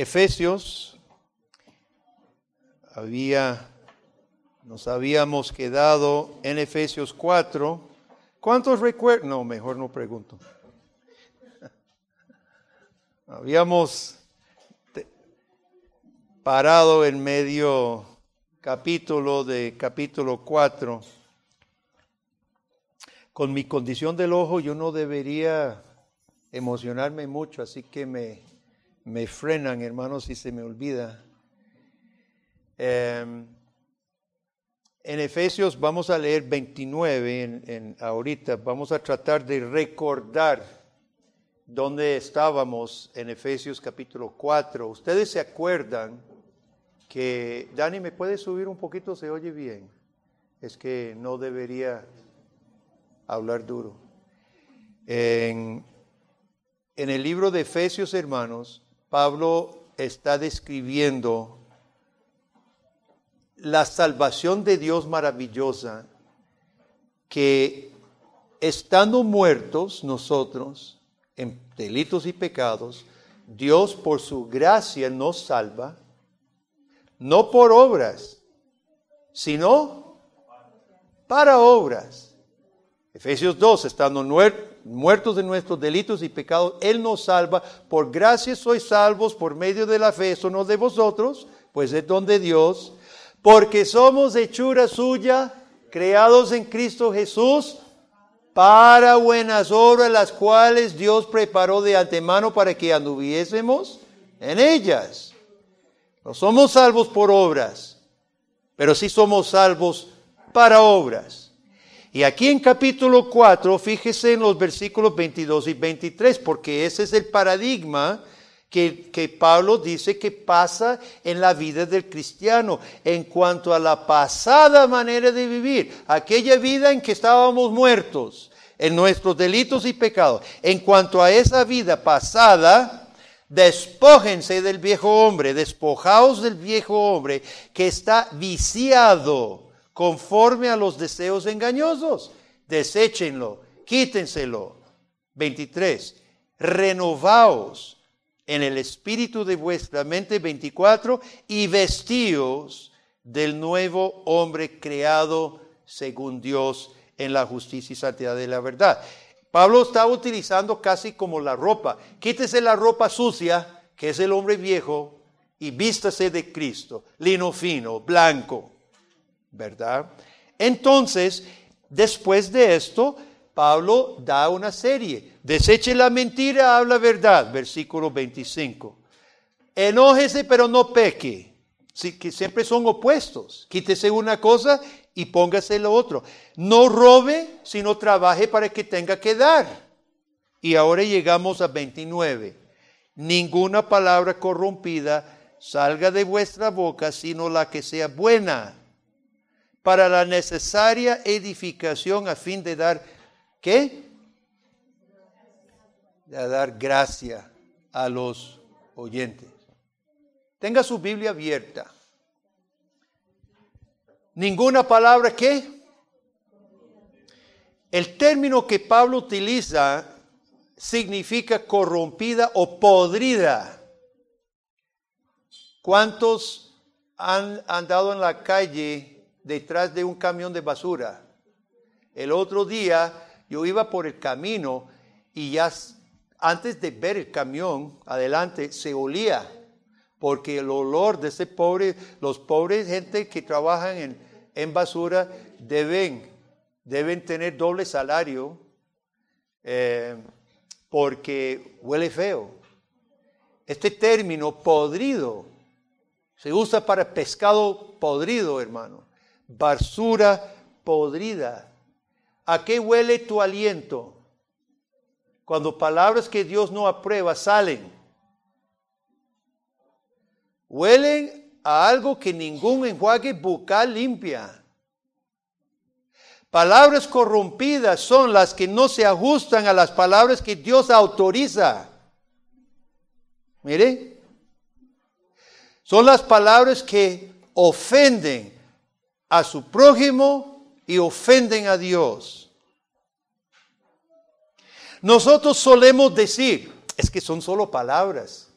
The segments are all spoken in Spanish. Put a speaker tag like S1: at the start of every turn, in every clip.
S1: Efesios, había, nos habíamos quedado en Efesios 4. ¿Cuántos recuerdan? No, mejor no pregunto. Habíamos parado en medio capítulo de capítulo 4. Con mi condición del ojo yo no debería emocionarme mucho, así que me, me frenan, hermanos, si se me olvida. Em, en Efesios vamos a leer 29 en, ahorita, vamos a tratar de recordar dónde estábamos en Efesios capítulo 4. Ustedes se acuerdan que, Dani, ¿me puede subir un poquito? Se oye bien. Es que no debería hablar duro. En el libro de Efesios, hermanos, Pablo está describiendo la salvación de Dios maravillosa que estando muertos nosotros en delitos y pecados, Dios por su gracia nos salva, no por obras, sino para obras. Efesios 2, estando muertos de nuestros delitos y pecados, Él nos salva. Por gracia sois salvos por medio de la fe, eso no de vosotros, pues es don de Dios porque somos hechura suya, creados en Cristo Jesús, para buenas obras, las cuales Dios preparó de antemano para que anduviésemos en ellas. No somos salvos por obras, pero sí somos salvos para obras. Y aquí en capítulo 4, fíjese en los versículos 22 y 23, porque ese es el paradigma que, Pablo dice que pasa en la vida del cristiano en cuanto a la pasada manera de vivir, aquella vida en que estábamos muertos en nuestros delitos y pecados. En cuanto a esa vida pasada, despójense del viejo hombre, despojaos del viejo hombre que está viciado conforme a los deseos engañosos. Deséchenlo, quítenselo. 23. Renovaos en el espíritu de vuestra mente 24 y vestíos del nuevo hombre creado según Dios en la justicia y santidad de la verdad. Pablo está utilizando casi como la ropa. Quítese la ropa sucia, que es el hombre viejo, y vístase de Cristo, lino fino, blanco, ¿verdad? Entonces, después de esto, Pablo da una serie. Deseche la mentira, habla verdad, versículo 25. Enójese, pero no peque. Sí, que siempre son opuestos. Quítese una cosa y póngase lo otro. No robe, sino trabaje para que tenga que dar. Y ahora llegamos a 29. Ninguna palabra corrompida salga de vuestra boca, sino la que sea buena, para la necesaria edificación a fin de dar ¿Qué? De dar gracia a los oyentes. Tenga su Biblia abierta. Ninguna palabra que. El término que Pablo utiliza significa corrompida o podrida. ¿Cuántos han andado en la calle detrás de un camión de basura? El otro día yo iba por el camino y ya antes de ver el camión adelante se olía, porque el olor de ese pobre, los pobres gente que trabajan en, basura deben, deben tener doble salario eh, porque huele feo. Este término podrido se usa para pescado podrido, hermano. Basura podrida. ¿A qué huele tu aliento? Cuando palabras que Dios no aprueba salen. Huelen a algo que ningún enjuague bucal limpia. Palabras corrompidas son las que no se ajustan a las palabras que Dios autoriza. Mire, son las palabras que ofenden a su prójimo y ofenden a Dios. Nosotros solemos decir, es que son solo palabras.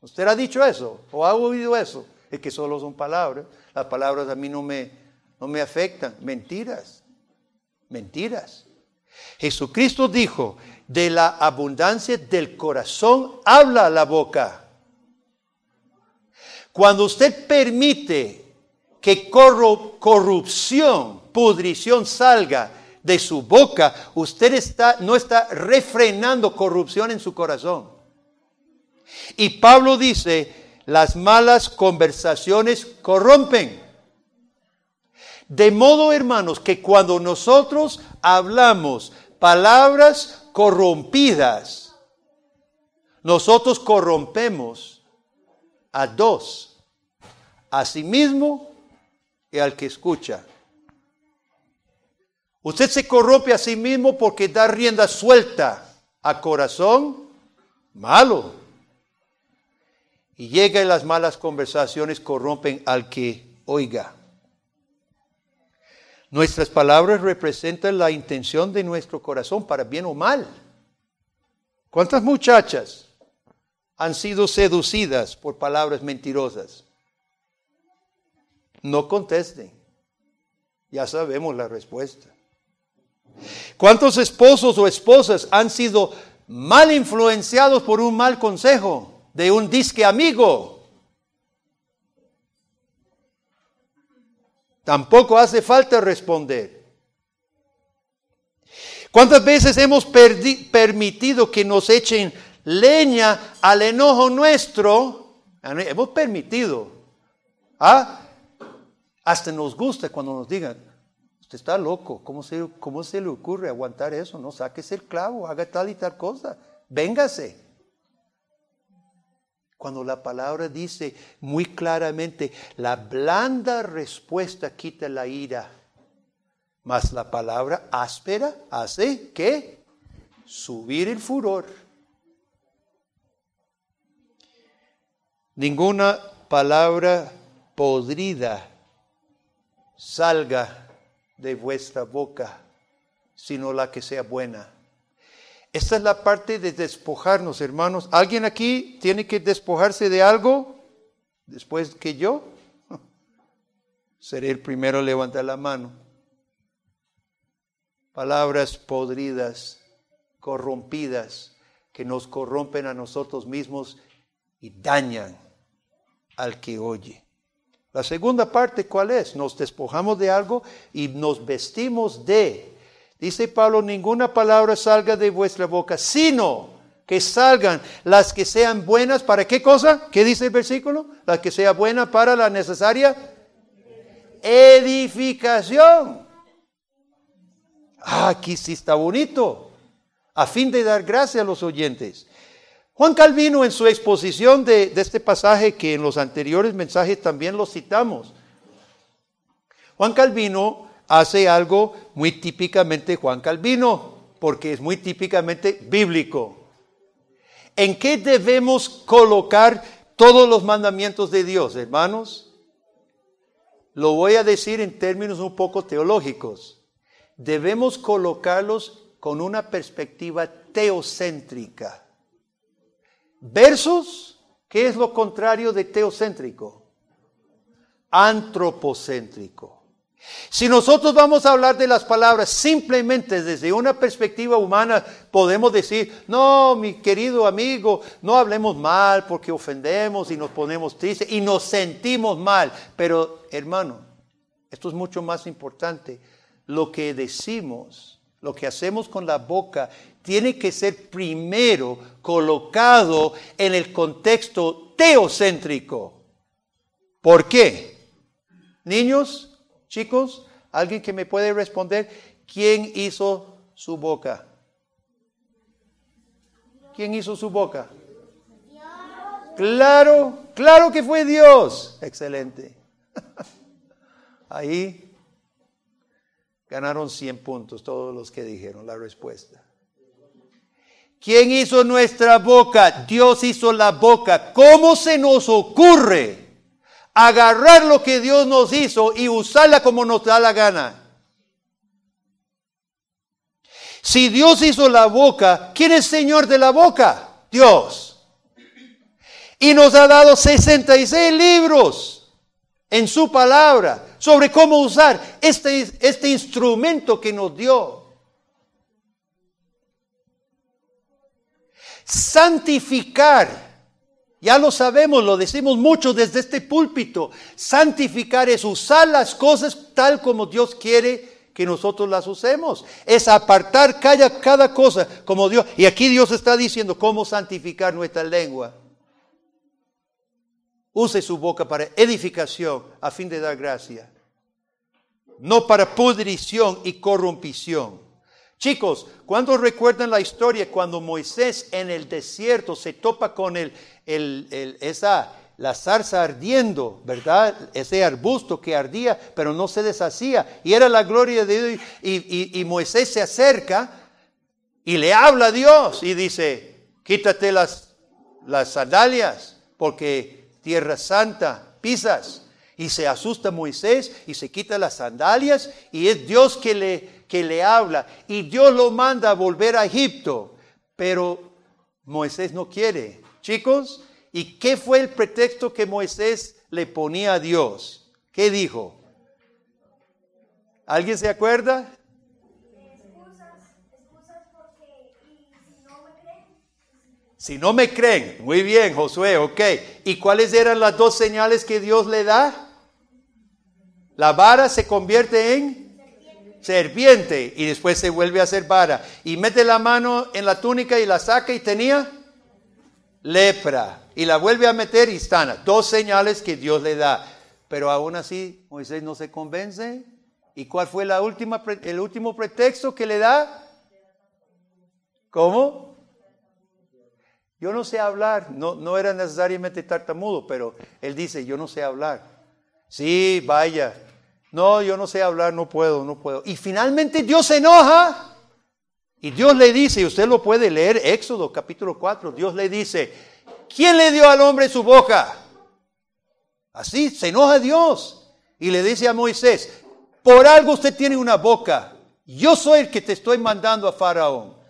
S1: ¿Usted ha dicho eso o ha oído eso? Es que solo son palabras. Las palabras a mí no me, no me afectan. Mentiras. Mentiras. Jesucristo dijo, de la abundancia del corazón habla la boca. Cuando usted permite que corrupción, pudrición salga de su boca, usted no está refrenando corrupción en su corazón. Y Pablo dice, las malas conversaciones corrompen. De modo, hermanos, que cuando nosotros hablamos palabras corrompidas, nosotros corrompemos a dos, a sí mismo y al que escucha. Usted se corrompe a sí mismo porque da rienda suelta a corazón malo. Y llega y las malas conversaciones corrompen al que oiga. Nuestras palabras representan la intención de nuestro corazón, para bien o mal. ¿Cuántas muchachas han sido seducidas por palabras mentirosas? No contesten. Ya sabemos la respuesta. ¿Cuántos esposos o esposas han sido mal influenciados por un mal consejo de un disque amigo? Tampoco hace falta responder. ¿Cuántas veces hemos permitido que nos echen leña al enojo nuestro? Hemos permitido. ¿Ah? Hasta nos gusta cuando nos digan, usted está loco, ¿cómo se, cómo se le ocurre aguantar eso? No, sáquese el clavo, haga tal y tal cosa, véngase. Cuando la palabra dice muy claramente, la blanda respuesta quita la ira, mas la palabra áspera hace que subir el furor. Ninguna palabra podrida salga de vuestra boca, sino la que sea buena. Esta es la parte de despojarnos, hermanos. ¿Alguien aquí tiene que despojarse de algo después que yo? Seré el primero a levantar la mano. Palabras podridas, corrompidas, que nos corrompen a nosotros mismos y dañan al que oye. La segunda parte, ¿cuál es? Nos despojamos de algo y nos vestimos de. Dice Pablo, ninguna palabra salga de vuestra boca, sino que salgan las que sean buenas. ¿Para qué cosa? ¿Qué dice el versículo? Las que sean buenas para la necesaria edificación. Ah, aquí sí está bonito. A fin de dar gracia a los oyentes. Juan Calvino en su exposición de, este pasaje, que en los anteriores mensajes también lo citamos, Juan Calvino hace algo muy típicamente Juan Calvino, porque es muy típicamente bíblico. ¿En qué debemos colocar todos los mandamientos de Dios, hermanos? Lo voy a decir en términos un poco teológicos. Debemos colocarlos con una perspectiva teocéntrica. Versus, ¿qué es lo contrario de teocéntrico? Antropocéntrico. Si nosotros vamos a hablar de las palabras simplemente desde una perspectiva humana, podemos decir, no, mi querido amigo, no hablemos mal porque ofendemos y nos ponemos tristes y nos sentimos mal. Pero, hermano, esto es mucho más importante. Lo que decimos, lo que hacemos con la boca tiene que ser primero colocado en el contexto teocéntrico. ¿Por qué? Niños, chicos, alguien que me puede responder, ¿quién hizo su boca? ¿Quién hizo su boca? Claro, claro que fue Dios. Excelente. Ahí ganaron 100 puntos todos los que dijeron la respuesta. ¿Quién hizo nuestra boca? Dios hizo la boca. ¿Cómo se nos ocurre agarrar lo que Dios nos hizo y usarla como nos da la gana? Si Dios hizo la boca, ¿quién es Señor de la boca? Dios. Y nos ha dado 66 libros en su palabra sobre cómo usar este, este instrumento que nos dio. Santificar. Ya lo sabemos, lo decimos mucho desde este púlpito. Santificar es usar las cosas tal como Dios quiere que nosotros las usemos. Es apartar cada, cada cosa como Dios. Y aquí Dios está diciendo cómo santificar nuestra lengua. Use su boca para edificación a fin de dar gracia. No para pudrición y corrompición. Chicos, ¿cuándo recuerdan la historia cuando Moisés en el desierto se topa con el, esa, la zarza ardiendo, ¿verdad? Ese arbusto que ardía, pero no se deshacía. Y era la gloria de Dios. Y, y Moisés se acerca y le habla a Dios y dice, quítate las, las sandalias, porque tierra santa, pisas. Y se asusta Moisés y se quita las sandalias y es Dios que le, que le habla. Y Dios lo manda a volver a Egipto. Pero Moisés no quiere. Chicos, ¿y qué fue el pretexto que Moisés le ponía a Dios? ¿Qué dijo? ¿Alguien se acuerda? Si no me creen, muy bien, Josué, ok. ¿Y cuáles eran las dos señales que Dios le da? La vara se convierte en serpiente, y después se vuelve a hacer vara. Y mete la mano en la túnica y la saca y tenía lepra. Y la vuelve a meter y sana. Dos señales que Dios le da. Pero aún así Moisés no se convence. ¿Y cuál fue el último pretexto que le da? ¿Cómo? Yo no sé hablar, no, no era necesariamente tartamudo, pero él dice, yo no sé hablar. Sí, vaya. No, yo no sé hablar, no puedo, no puedo. Y finalmente Dios se enoja. Y Dios le dice, y usted lo puede leer, Éxodo capítulo 4, Dios le dice, ¿quién le dio al hombre su boca? Así, se enoja Dios. Y le dice a Moisés, por algo usted tiene una boca. Yo soy el que te estoy mandando a Faraón.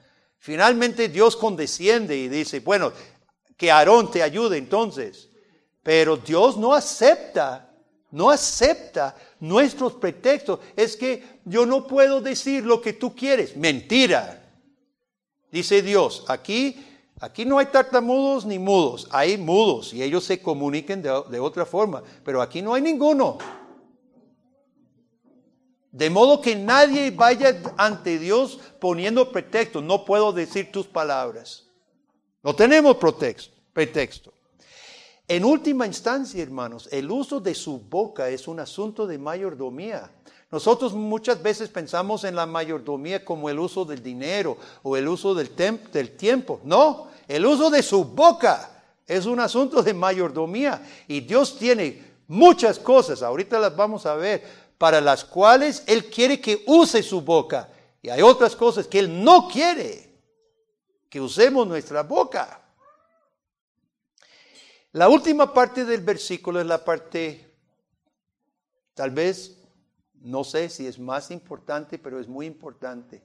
S1: Finalmente Dios condesciende y dice, bueno, que Aarón te ayude entonces. Pero Dios no acepta, no acepta nuestros pretextos. Es que yo no puedo decir lo que tú quieres. Mentira. Dice Dios, aquí, aquí no hay tartamudos ni mudos, hay mudos y ellos se comuniquen de, de otra forma. Pero aquí no hay ninguno. De modo que nadie vaya ante Dios poniendo pretexto. No puedo decir tus palabras. No tenemos pretexto. pretexto. En última instancia, hermanos, el uso de su boca es un asunto de mayordomía. Nosotros muchas veces pensamos en la mayordomía como el uso del dinero o el uso del, del tiempo. No, el uso de su boca es un asunto de mayordomía. Y Dios tiene muchas cosas, ahorita las vamos a ver, para las cuales Él quiere que use su boca. Y hay otras cosas que Él no quiere que usemos nuestra boca. La última parte del versículo es la parte, tal vez, no sé si es más importante, pero es muy importante.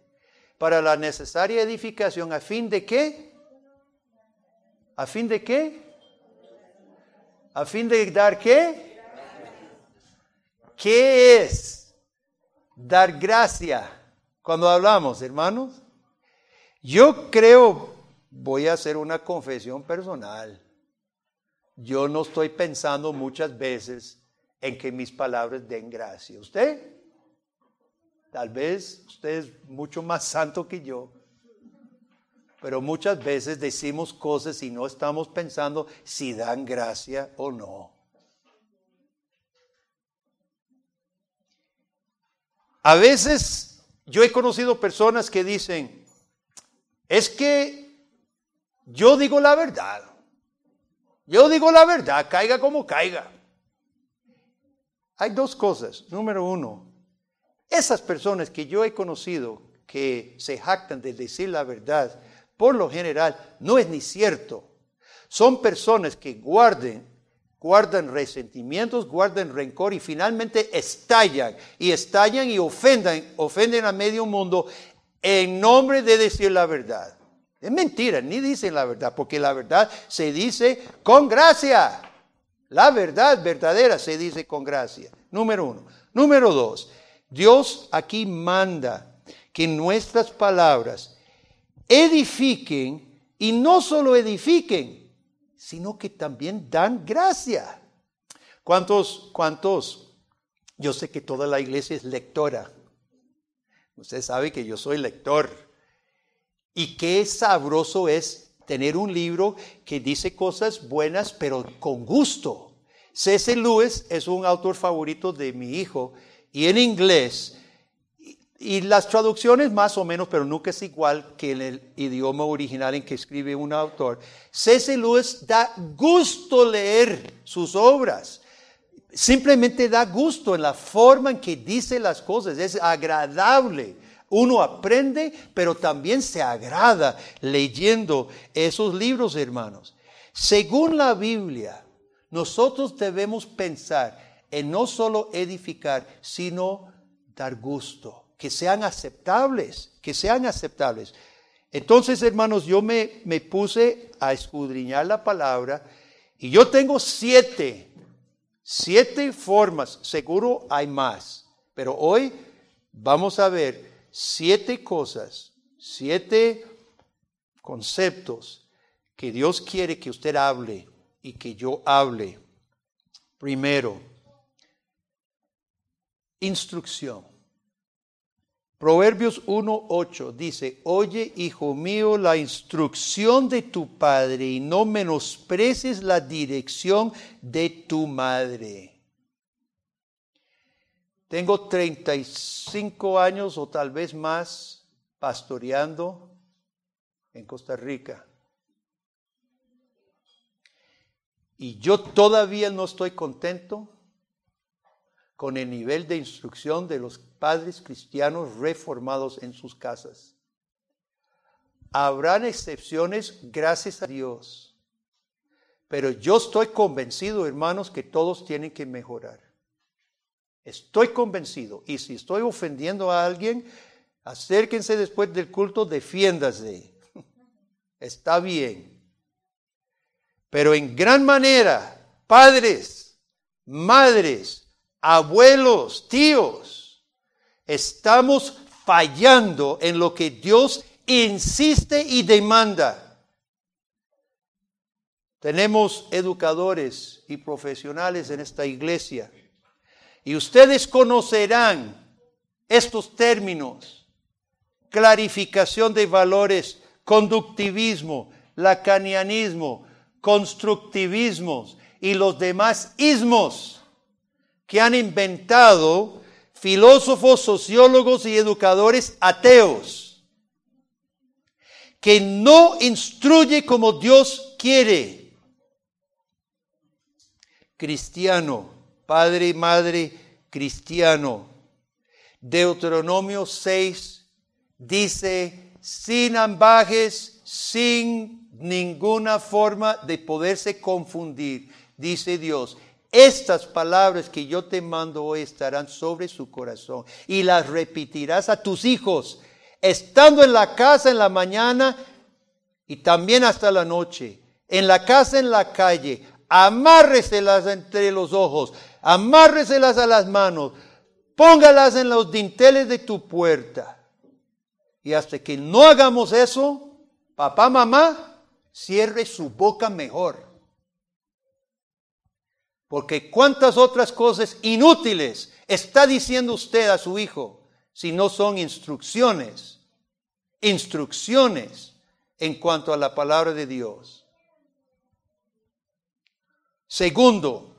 S1: Para la necesaria edificación, ¿a fin de qué? ¿A fin de qué? ¿A fin de dar qué? ¿Qué es dar gracia cuando hablamos, hermanos? Yo creo, voy a hacer una confesión personal. Yo no estoy pensando muchas veces en que mis palabras den gracia. ¿Usted? Tal vez usted es mucho más santo que yo. Pero muchas veces decimos cosas y no estamos pensando si dan gracia o no. A veces yo he conocido personas que dicen, es que yo digo la verdad. Yo digo la verdad, caiga como caiga. Hay dos cosas. Número uno, esas personas que yo he conocido que se jactan de decir la verdad, por lo general no es ni cierto. Son personas que guarden guardan resentimientos, guardan rencor y finalmente estallan y estallan y ofenden, ofenden a medio mundo en nombre de decir la verdad. Es mentira, ni dicen la verdad, porque la verdad se dice con gracia. La verdad verdadera se dice con gracia. Número uno. Número dos, Dios aquí manda que nuestras palabras edifiquen y no solo edifiquen, sino que también dan gracia. ¿Cuántos, cuántos? Yo sé que toda la iglesia es lectora. Usted sabe que yo soy lector. Y qué sabroso es tener un libro que dice cosas buenas, pero con gusto. C.C. Lewis es un autor favorito de mi hijo y en inglés. Y las traducciones más o menos, pero nunca es igual que en el idioma original en que escribe un autor. C.C. Lewis da gusto leer sus obras. Simplemente da gusto en la forma en que dice las cosas. Es agradable. Uno aprende, pero también se agrada leyendo esos libros, hermanos. Según la Biblia, nosotros debemos pensar en no solo edificar, sino dar gusto, que sean aceptables, que sean aceptables. Entonces, hermanos, yo me, me puse a escudriñar la palabra y yo tengo siete, siete formas, seguro hay más, pero hoy vamos a ver siete cosas, siete conceptos que Dios quiere que usted hable y que yo hable. Primero, instrucción. Proverbios 1.8 dice, oye, hijo mío, la instrucción de tu padre y no menosprecies la dirección de tu madre. Tengo 35 años o tal vez más pastoreando en Costa Rica. Y yo todavía no estoy contento con el nivel de instrucción de los padres cristianos reformados en sus casas. Habrán excepciones, gracias a Dios. Pero yo estoy convencido, hermanos, que todos tienen que mejorar. Estoy convencido. Y si estoy ofendiendo a alguien, acérquense después del culto, defiéndase. Está bien. Pero en gran manera, padres, madres, abuelos, tíos, estamos fallando en lo que Dios insiste y demanda. Tenemos educadores y profesionales en esta iglesia y ustedes conocerán estos términos, clarificación de valores, conductivismo, lacanianismo, constructivismos y los demás ismos que han inventado filósofos, sociólogos y educadores ateos, que no instruye como Dios quiere. Cristiano, padre y madre cristiano. Deuteronomio 6 dice, sin ambajes, sin ninguna forma de poderse confundir, dice Dios. Estas palabras que yo te mando hoy estarán sobre su corazón y las repetirás a tus hijos, estando en la casa en la mañana y también hasta la noche, en la casa, en la calle, amárreselas entre los ojos, amárreselas a las manos, póngalas en los dinteles de tu puerta. Y hasta que no hagamos eso, papá, mamá, cierre su boca mejor. Porque cuántas otras cosas inútiles está diciendo usted a su hijo si no son instrucciones, instrucciones en cuanto a la palabra de Dios. Segundo,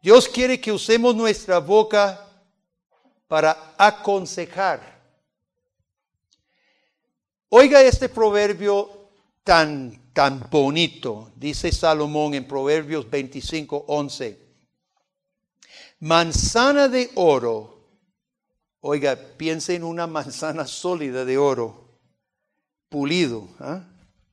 S1: Dios quiere que usemos nuestra boca para aconsejar. Oiga este proverbio tan, tan bonito, dice Salomón en Proverbios 25, 11. Manzana de oro. Oiga, piense en una manzana sólida de oro, pulido, ¿ah?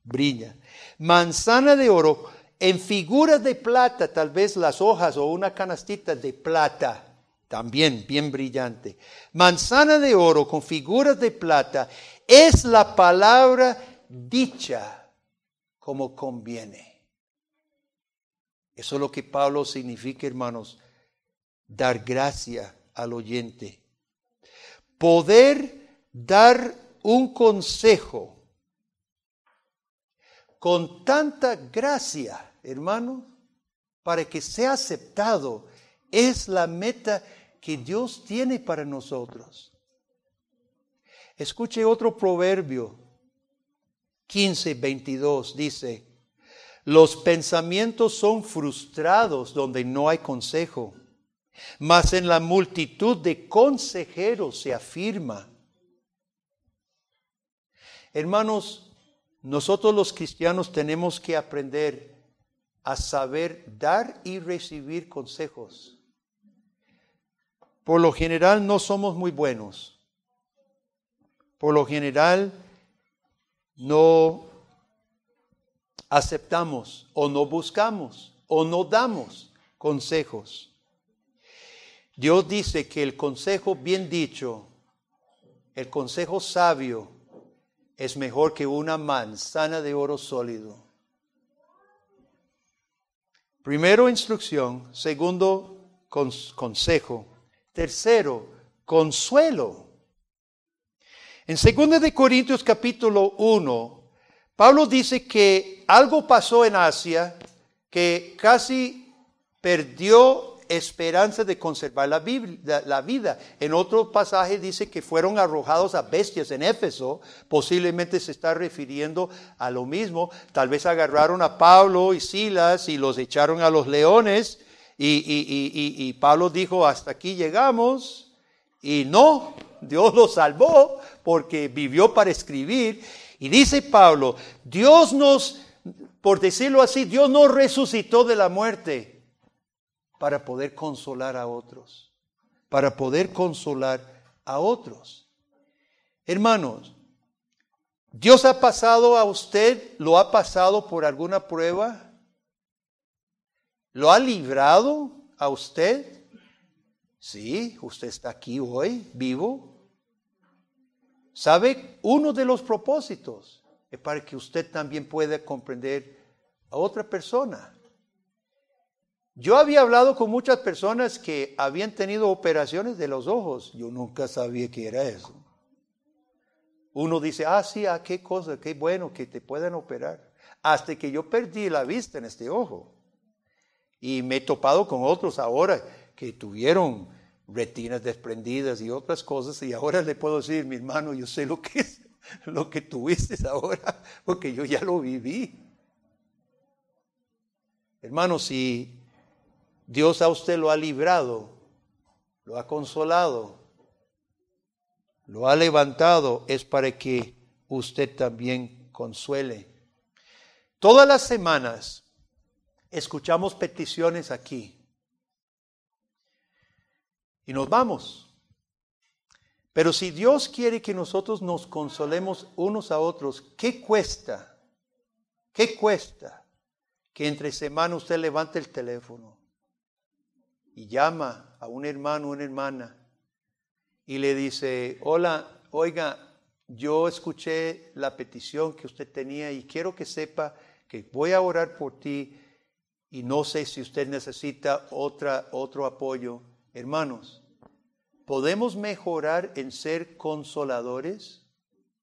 S1: brilla. Manzana de oro en figuras de plata, tal vez las hojas o una canastita de plata, también bien brillante. Manzana de oro con figuras de plata es la palabra dicha como conviene. Eso es lo que Pablo significa, hermanos, dar gracia al oyente. Poder dar un consejo con tanta gracia, hermano, para que sea aceptado, es la meta que Dios tiene para nosotros. Escuche otro proverbio, 15, 22, dice, los pensamientos son frustrados donde no hay consejo, mas en la multitud de consejeros se afirma. Hermanos, nosotros los cristianos tenemos que aprender a saber dar y recibir consejos. Por lo general no somos muy buenos por lo general no aceptamos o no buscamos o no damos consejos. Dios dice que el consejo bien dicho, el consejo sabio, es mejor que una manzana de oro sólido. Primero, instrucción. Segundo, consejo. Tercero, consuelo. En 2 de Corintios capítulo 1, Pablo dice que algo pasó en Asia que casi perdió esperanza de conservar la, vida. En otro pasaje dice que fueron arrojados a bestias en Éfeso. Posiblemente se está refiriendo a lo mismo. Tal vez agarraron a Pablo y Silas y los echaron a los leones. Y, y Pablo dijo, hasta aquí llegamos. Y no, Dios lo salvó porque vivió para escribir. Y dice Pablo, Dios nos, por decirlo así, Dios nos resucitó de la muerte para poder consolar a otros, para poder consolar a otros. Hermanos, Dios ha pasado a usted, lo ha pasado por alguna prueba, lo ha librado a usted. Sí, usted está aquí hoy, vivo. ¿Sabe? Uno de los propósitos es para que usted también pueda comprender a otra persona. Yo había hablado con muchas personas que habían tenido operaciones de los ojos. Yo nunca sabía qué era eso. Uno dice, ah, sí, ah, qué cosa, qué bueno que te puedan operar. Hasta que yo perdí la vista en este ojo. Y me he topado con otros ahora que tuvieron retinas desprendidas y otras cosas. Y ahora le puedo decir, mi hermano, yo sé lo que es lo que tuviste ahora, porque yo ya lo viví. Hermano, si Dios a usted lo ha librado, lo ha consolado, lo ha levantado, es para que usted también consuele. Todas las semanas escuchamos peticiones aquí y nos vamos. Pero si Dios quiere que nosotros nos consolemos unos a otros, ¿qué cuesta? ¿Qué cuesta que entre semana usted levante el teléfono y llama a un hermano o una hermana y le dice, hola, oiga, yo escuché la petición que usted tenía y quiero que sepa que voy a orar por ti y no sé si usted necesita otra, otro apoyo Hermanos, ¿podemos mejorar en ser consoladores?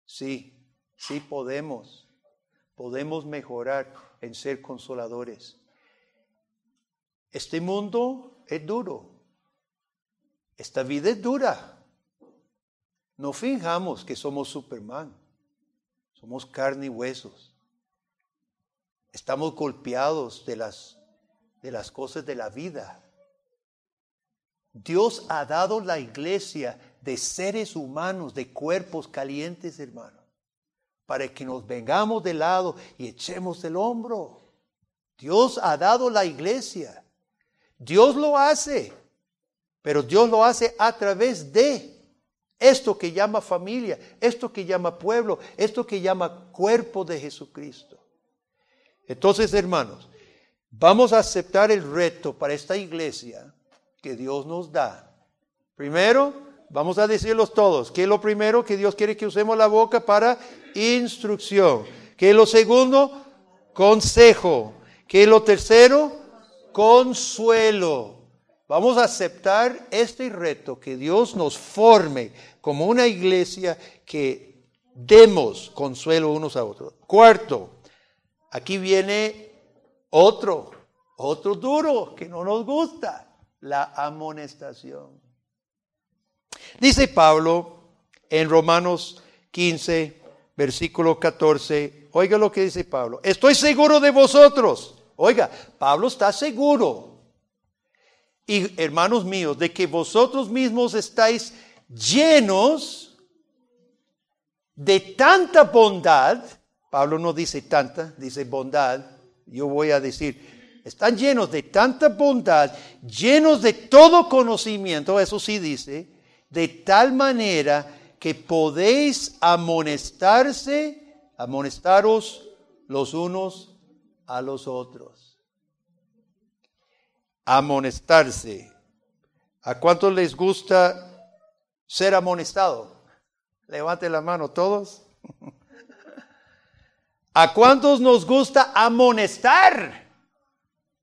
S1: Sí, sí podemos. Podemos mejorar en ser consoladores. Este mundo es duro. Esta vida es dura. No fijamos que somos Superman. Somos carne y huesos. Estamos golpeados de las, de las cosas de la vida. Dios ha dado la iglesia de seres humanos, de cuerpos calientes, hermano, para que nos vengamos de lado y echemos el hombro. Dios ha dado la iglesia. Dios lo hace, pero Dios lo hace a través de esto que llama familia, esto que llama pueblo, esto que llama cuerpo de Jesucristo. Entonces, hermanos, vamos a aceptar el reto para esta iglesia que Dios nos da. Primero, vamos a decirlos todos, ¿qué es lo primero que Dios quiere que usemos la boca para instrucción? ¿Qué es lo segundo? Consejo. ¿Qué es lo tercero? Consuelo. Vamos a aceptar este reto, que Dios nos forme como una iglesia que demos consuelo unos a otros. Cuarto, aquí viene otro, otro duro que no nos gusta, la amonestación. Dice Pablo en Romanos 15, versículo 14, oiga lo que dice Pablo, estoy seguro de vosotros. Oiga, Pablo está seguro. Y hermanos míos, de que vosotros mismos estáis llenos de tanta bondad, Pablo no dice tanta, dice bondad, yo voy a decir, están llenos de tanta bondad, llenos de todo conocimiento, eso sí dice, de tal manera que podéis amonestarse, amonestaros los unos a los otros. Amonestarse. ¿A cuántos les gusta ser amonestado? Levante la mano todos. ¿A cuántos nos gusta amonestar?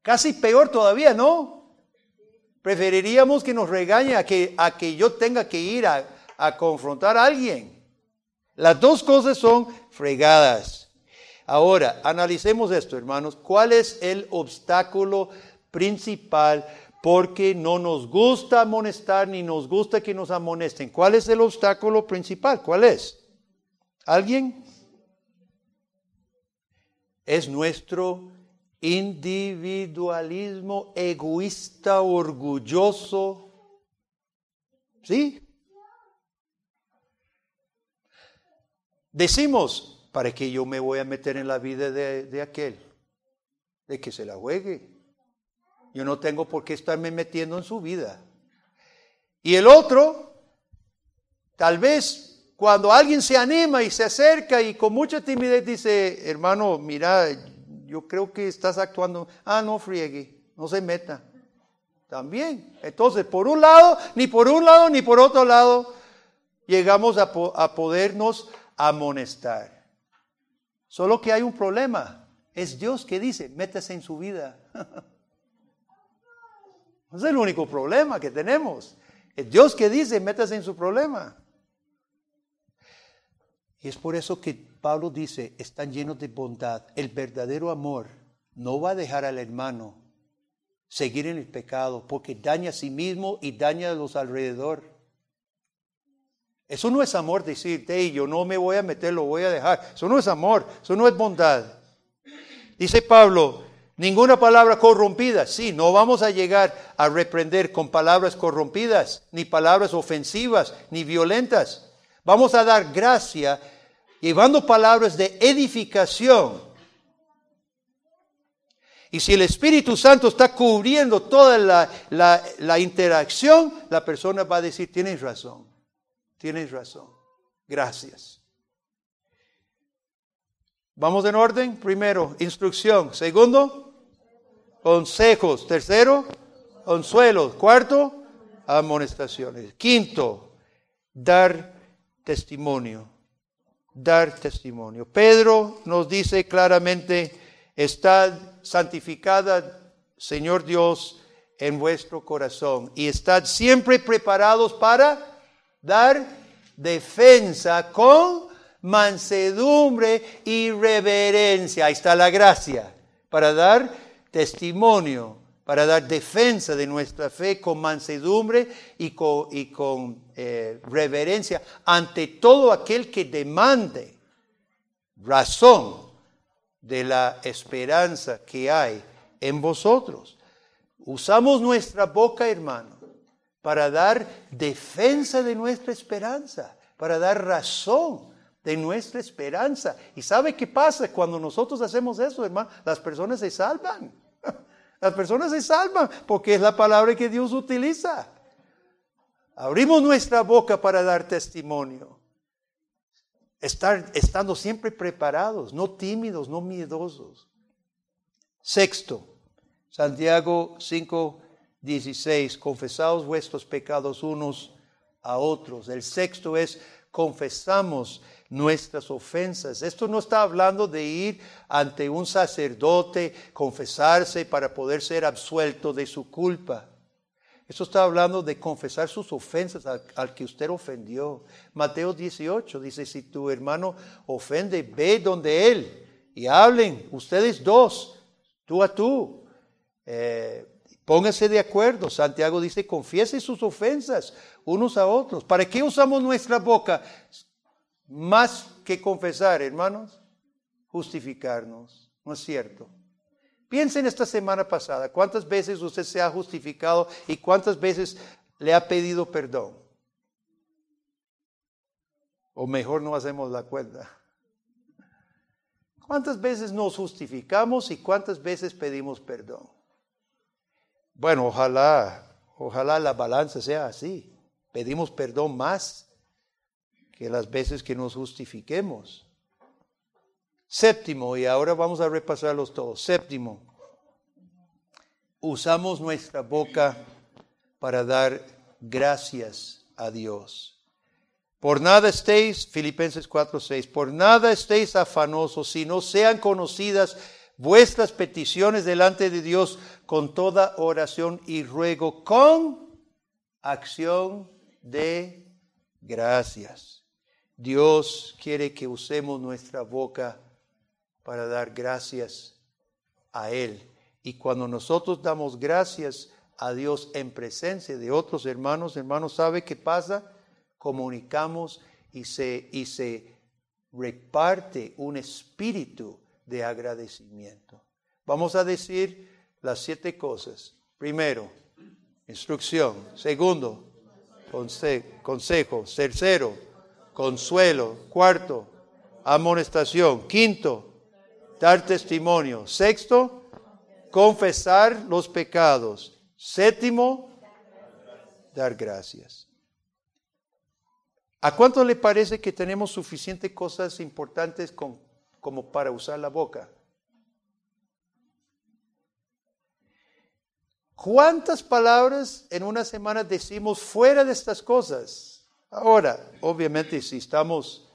S1: Casi peor todavía, ¿no? Preferiríamos que nos regañe a que, a que yo tenga que ir a, a confrontar a alguien. Las dos cosas son fregadas. Ahora, analicemos esto, hermanos. ¿Cuál es el obstáculo principal porque no nos gusta amonestar ni nos gusta que nos amonesten. ¿Cuál es el obstáculo principal? ¿Cuál es? ¿Alguien? Es nuestro individualismo egoísta, orgulloso. ¿Sí? Decimos, ¿para qué yo me voy a meter en la vida de, de aquel? De que se la juegue. Yo no tengo por qué estarme metiendo en su vida. Y el otro, tal vez cuando alguien se anima y se acerca y con mucha timidez dice, hermano, mira, yo creo que estás actuando, ah, no friegue, no se meta. También. Entonces, por un lado, ni por un lado, ni por otro lado, llegamos a, a podernos amonestar. Solo que hay un problema. Es Dios que dice, métase en su vida. es el único problema que tenemos. Es Dios que dice, métase en su problema. Y es por eso que Pablo dice, están llenos de bondad. El verdadero amor no va a dejar al hermano seguir en el pecado porque daña a sí mismo y daña a los alrededor. Eso no es amor decir, hey, yo no me voy a meter, lo voy a dejar. Eso no es amor, eso no es bondad. Dice Pablo, Ninguna palabra corrompida. Sí, no vamos a llegar a reprender con palabras corrompidas, ni palabras ofensivas, ni violentas. Vamos a dar gracia llevando palabras de edificación. Y si el Espíritu Santo está cubriendo toda la, la interacción, la persona va a decir, tienes razón, tienes razón, gracias. Vamos en orden. Primero, instrucción. Segundo, consejos. Tercero, consuelos. Cuarto, amonestaciones. Quinto, dar testimonio. Dar testimonio. Pedro nos dice claramente, estad santificada, Señor Dios, en vuestro corazón y estad siempre preparados para dar defensa con mansedumbre y reverencia. Ahí está la gracia, para dar testimonio, para dar defensa de nuestra fe con mansedumbre y con, eh, reverencia ante todo aquel que demande razón de la esperanza que hay en vosotros. Usamos nuestra boca, hermano, para dar defensa de nuestra esperanza, para dar razón de nuestra esperanza. ¿Y sabe qué pasa cuando nosotros hacemos eso, hermano? Las personas se salvan. Las personas se salvan porque es la palabra que Dios utiliza. Abrimos nuestra boca para dar testimonio. Estar, estando siempre preparados, no tímidos, no miedosos. Sexto, Santiago 5, 16, confesaos vuestros pecados unos a otros. El sexto es confesamos nuestras ofensas. Esto no está hablando de ir ante un sacerdote, confesarse para poder ser absuelto de su culpa. Esto está hablando de confesar sus ofensas al, que usted ofendió. Mateo 18 dice, si tu hermano ofende, ve donde él y hablen, ustedes dos, tú a tú. Eh, pónganse de acuerdo. Santiago dice, confiesen sus ofensas unos a otros. ¿Para qué usamos nuestra boca? Más que confesar, hermanos, justificarnos. ¿No es cierto? Piensen esta semana pasada, ¿cuántas veces usted se ha justificado y cuántas veces le ha pedido perdón? O mejor no hacemos la cuenta. ¿Cuántas veces nos justificamos y cuántas veces pedimos perdón? Bueno, ojalá, ojalá la balanza sea así. Pedimos perdón más que las veces que nos justifiquemos. Séptimo, y ahora vamos a repasarlos todos. Séptimo, usamos nuestra boca para dar gracias a Dios. Por nada estéis, Filipenses 4:6, por nada estéis afanosos, sino sean conocidas vuestras peticiones delante de Dios con toda oración y ruego, con acción de gracias. Dios quiere que usemos nuestra boca para dar gracias a Él. Y cuando nosotros damos gracias a Dios en presencia de otros hermanos, hermanos, ¿sabe qué pasa? Comunicamos y se, y se reparte un espíritu de agradecimiento. Vamos a decir las siete cosas. Primero, instrucción. Segundo, consejo. Tercero, consuelo. Cuarto, amonestación. Quinto, dar testimonio. Sexto, confesar los pecados. Séptimo, dar gracias. ¿A cuánto le parece que tenemos suficientes cosas importantes como para usar la boca? ¿Cuántas palabras en una semana decimos fuera de estas cosas? Ahora, obviamente, si estamos,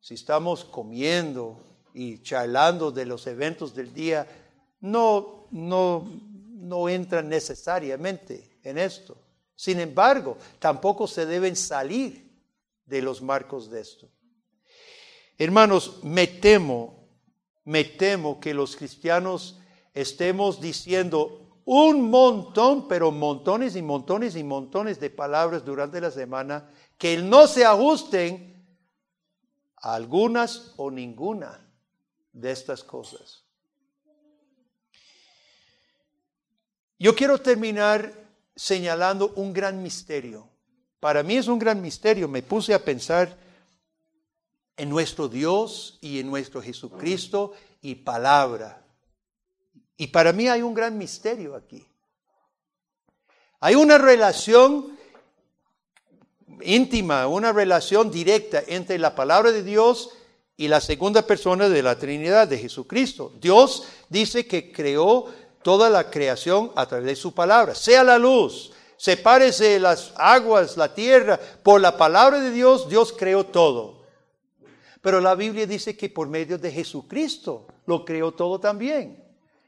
S1: si estamos comiendo y charlando de los eventos del día, no, no, no entran necesariamente en esto. Sin embargo, tampoco se deben salir de los marcos de esto. Hermanos, me temo, me temo que los cristianos estemos diciendo un montón, pero montones y montones y montones de palabras durante la semana que no se ajusten a algunas o ninguna de estas cosas. Yo quiero terminar señalando un gran misterio. Para mí es un gran misterio. Me puse a pensar en nuestro Dios y en nuestro Jesucristo y palabra. Y para mí hay un gran misterio aquí. Hay una relación íntima, una relación directa entre la palabra de Dios y la segunda persona de la Trinidad de Jesucristo. Dios dice que creó toda la creación a través de su palabra. Sea la luz, sepárese las aguas, la tierra. Por la palabra de Dios, Dios creó todo. Pero la Biblia dice que por medio de Jesucristo lo creó todo también.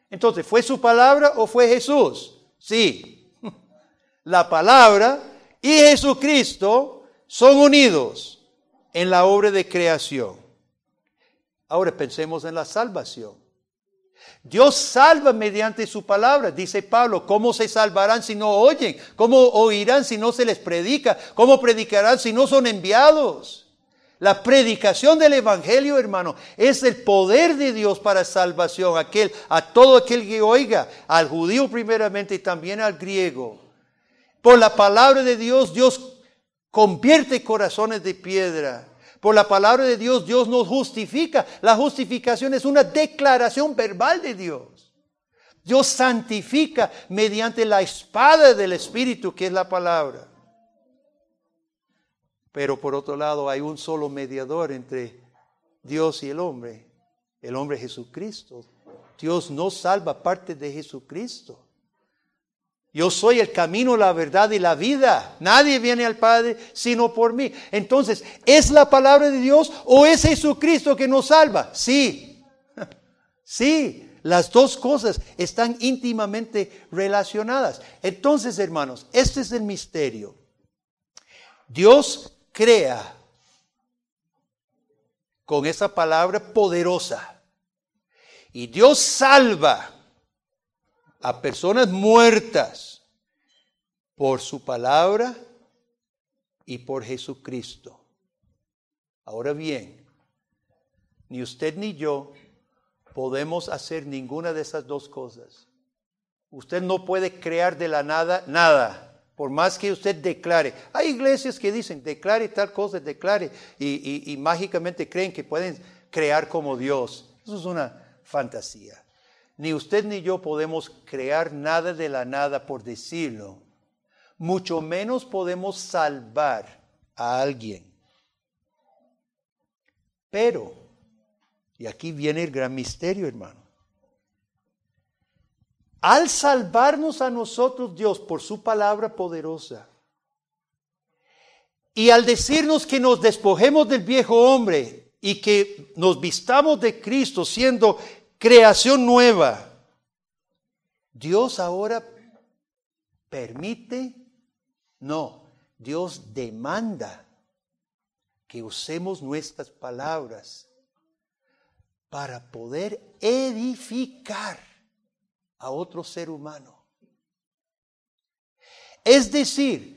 S1: Entonces, ¿fue su palabra o fue Jesús? Sí. La palabra y Jesucristo son unidos en la obra de creación. Ahora pensemos en la salvación. Dios salva mediante su palabra, dice Pablo. ¿Cómo se salvarán si no oyen? ¿Cómo oirán si no se les predica? ¿Cómo predicarán si no son enviados? La predicación del Evangelio, hermano, es el poder de Dios para salvación, aquel, a todo aquel que oiga, al judío primeramente y también al griego. Por la palabra de Dios, Dios convierte corazones de piedra. Por la palabra de Dios, Dios nos justifica. La justificación es una declaración verbal de Dios. Dios santifica mediante la espada del Espíritu, que es la palabra. Pero por otro lado hay un solo mediador entre Dios y el hombre, el hombre Jesucristo. Dios no salva parte de Jesucristo. Yo soy el camino, la verdad y la vida. Nadie viene al Padre sino por mí. Entonces, ¿es la palabra de Dios o es Jesucristo que nos salva? Sí. Sí, las dos cosas están íntimamente relacionadas. Entonces, hermanos, este es el misterio. Dios crea con esa palabra poderosa. Y Dios salva a personas muertas por su palabra y por Jesucristo. Ahora bien, ni usted ni yo podemos hacer ninguna de esas dos cosas. Usted no puede crear de la nada nada, por más que usted declare. Hay iglesias que dicen, declare tal cosa, declare, y, y mágicamente creen que pueden crear como Dios. Eso es una fantasía. Ni usted ni yo podemos crear nada de la nada por decirlo. Mucho menos podemos salvar a alguien. Pero, y aquí viene el gran misterio, hermano. Al salvarnos a nosotros Dios por su palabra poderosa, y al decirnos que nos despojemos del viejo hombre y que nos vistamos de Cristo siendo creación nueva. Dios ahora permite, no, Dios demanda que usemos nuestras palabras para poder edificar a otro ser humano. Es decir,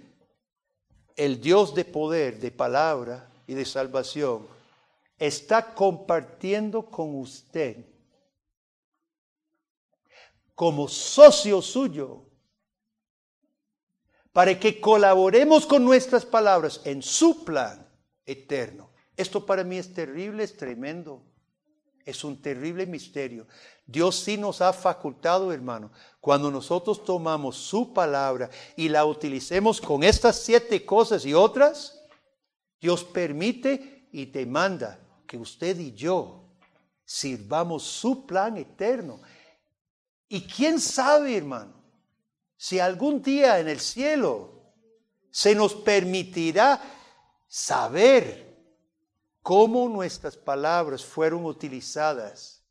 S1: el Dios de poder, de palabra y de salvación está compartiendo con usted como socio suyo, para que colaboremos con nuestras palabras en su plan eterno. Esto para mí es terrible, es tremendo. Es un terrible misterio. Dios sí nos ha facultado, hermano, cuando nosotros tomamos su palabra y la utilicemos con estas siete cosas y otras, Dios permite y demanda que usted y yo sirvamos su plan eterno. Y quién sabe, hermano, si algún día en el cielo se nos permitirá saber cómo nuestras palabras fueron utilizadas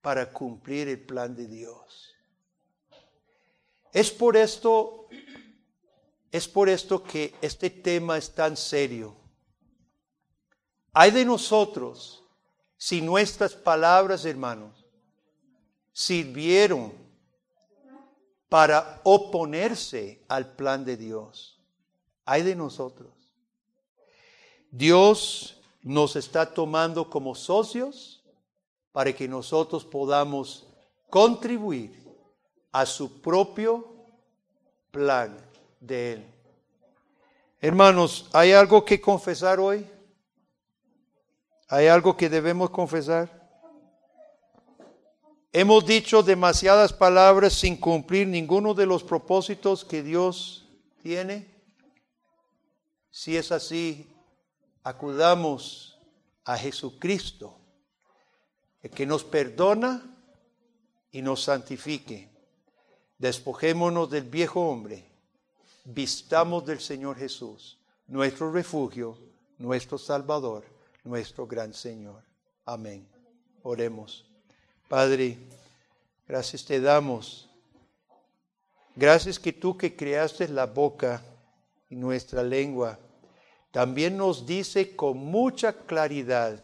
S1: para cumplir el plan de Dios. Es por esto, es por esto que este tema es tan serio. Hay de nosotros si nuestras palabras, hermanos, sirvieron para oponerse al plan de Dios. Hay de nosotros. Dios nos está tomando como socios para que nosotros podamos contribuir a su propio plan de Él. Hermanos, ¿hay algo que confesar hoy? ¿Hay algo que debemos confesar? Hemos dicho demasiadas palabras sin cumplir ninguno de los propósitos que Dios tiene. Si es así, acudamos a Jesucristo, el que nos perdona y nos santifique. Despojémonos del viejo hombre, vistamos del Señor Jesús, nuestro refugio, nuestro Salvador, nuestro gran Señor. Amén. Oremos. Padre, gracias te damos. Gracias que tú que creaste la boca y nuestra lengua, también nos dice con mucha claridad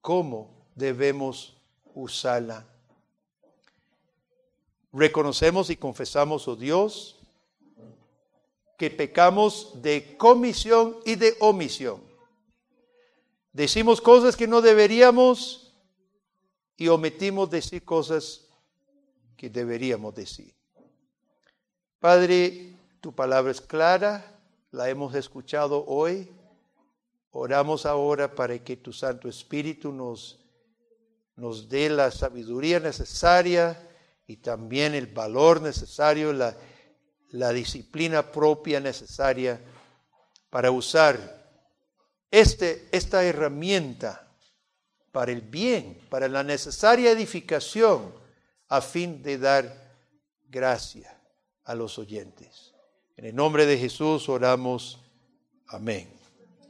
S1: cómo debemos usarla. Reconocemos y confesamos, oh Dios, que pecamos de comisión y de omisión. Decimos cosas que no deberíamos y omitimos decir cosas que deberíamos decir. Padre, tu palabra es clara, la hemos escuchado hoy. Oramos ahora para que tu Santo Espíritu nos, nos dé la sabiduría necesaria y también el valor necesario, la, la disciplina propia necesaria para usar este, esta herramienta para el bien, para la necesaria edificación, a fin de dar gracia a los oyentes. En el nombre de Jesús oramos. Amén.